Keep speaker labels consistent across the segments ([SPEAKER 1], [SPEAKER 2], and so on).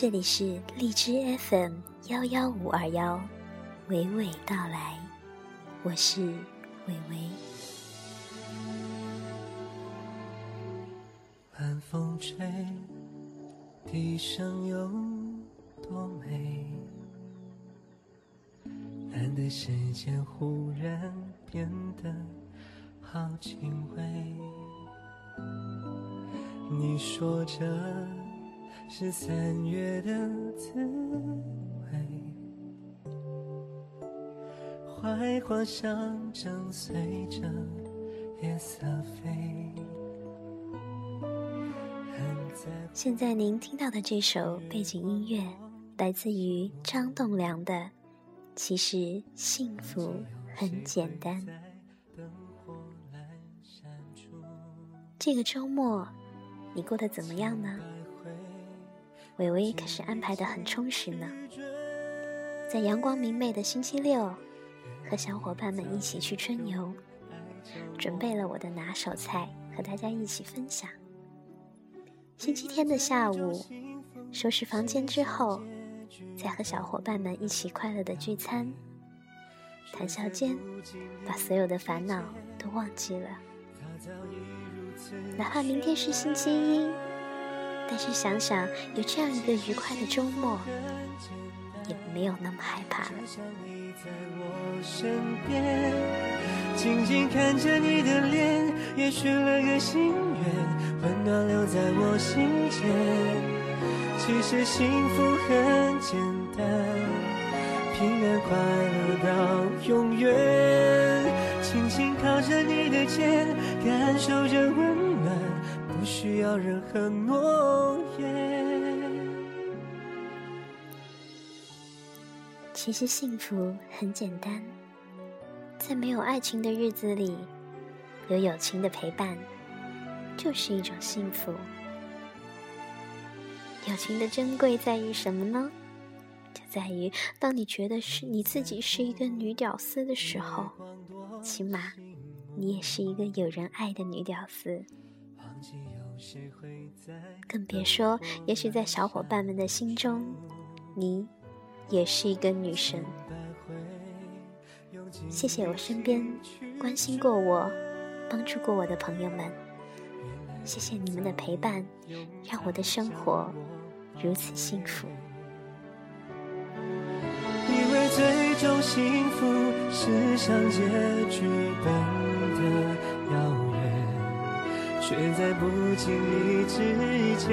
[SPEAKER 1] 这里是荔枝 FM 幺幺五二幺，娓娓道来，我是伟伟。
[SPEAKER 2] 晚风吹，笛声有多美？难得时间忽然变得好轻微。你说这是三月的滋味，槐花香正随着夜色飞。
[SPEAKER 1] 现在您听到的这首背景音乐，来自于张栋梁的《其实幸福很简单》。这个周末。你过得怎么样呢？伟伟可是安排的很充实呢，在阳光明媚的星期六，和小伙伴们一起去春游，准备了我的拿手菜和大家一起分享。星期天的下午，收拾房间之后，再和小伙伴们一起快乐的聚餐，谈笑间，把所有的烦恼都忘记了。哪怕明天是星期一，但是想想有这样一个愉快的周末，也没有那么害怕了。
[SPEAKER 2] 静静看着你的脸，也许了个心愿，温暖留在我心间。其实幸福很简单，平安快乐到永远。轻轻靠着你的肩，感受着温，需要任何诺言。
[SPEAKER 1] 其实幸福很简单，在没有爱情的日子里，有友情的陪伴，就是一种幸福。友情的珍贵在于什么呢？就在于，当你觉得是你自己是一个女屌丝的时候，起码你也是一个有人爱的女屌丝。更别说，也许在小伙伴们的心中，你也是一个女神。谢谢我身边关心过我、帮助过我的朋友们，谢谢你们的陪伴，让我的生活如此幸福。
[SPEAKER 2] 以为最终幸福是像结局般的遥，却在不经意之间，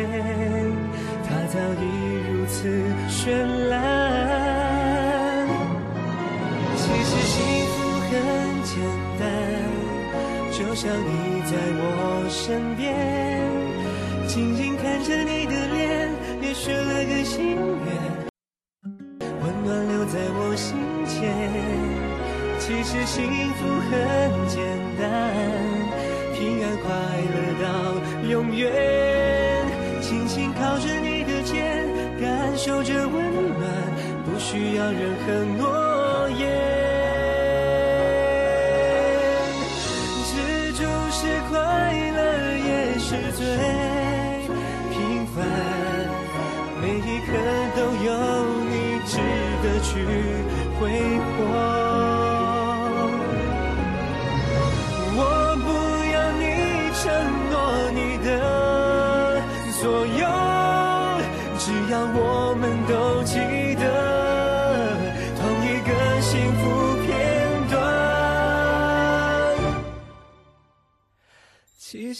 [SPEAKER 2] 它早已如此绚烂。其实幸福很简单，就像你在我身边，静静看着你的脸，也许了个心愿。温暖留在我心间，其实幸福很需要任何诺言。知足是快乐，也是最平凡，每一刻都有你。值。得去挥霍，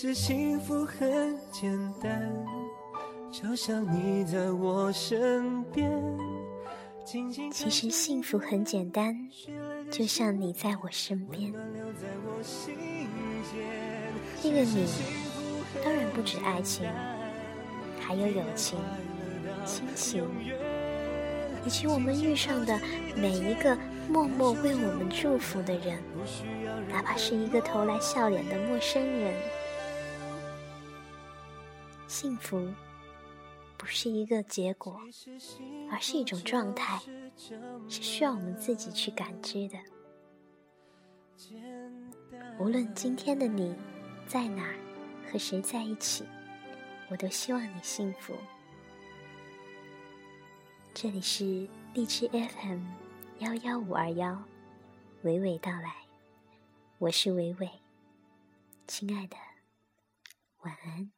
[SPEAKER 2] 实幸福很简单，就像你在我身边。
[SPEAKER 1] 其实幸福很简单，就像你在我身边。那个你，当然不止爱情，还有友情、亲情，以及我们遇上的每一个默默为我们祝福的人，哪怕是一个投来笑脸的陌生人。幸福。不是一个结果，而是一种状态，是需要我们自己去感知的。无论今天的你在哪，和谁在一起，我都希望你幸福。这里是荔枝 FM 幺幺五二幺，娓娓道来，我是伟伟，亲爱的，晚安。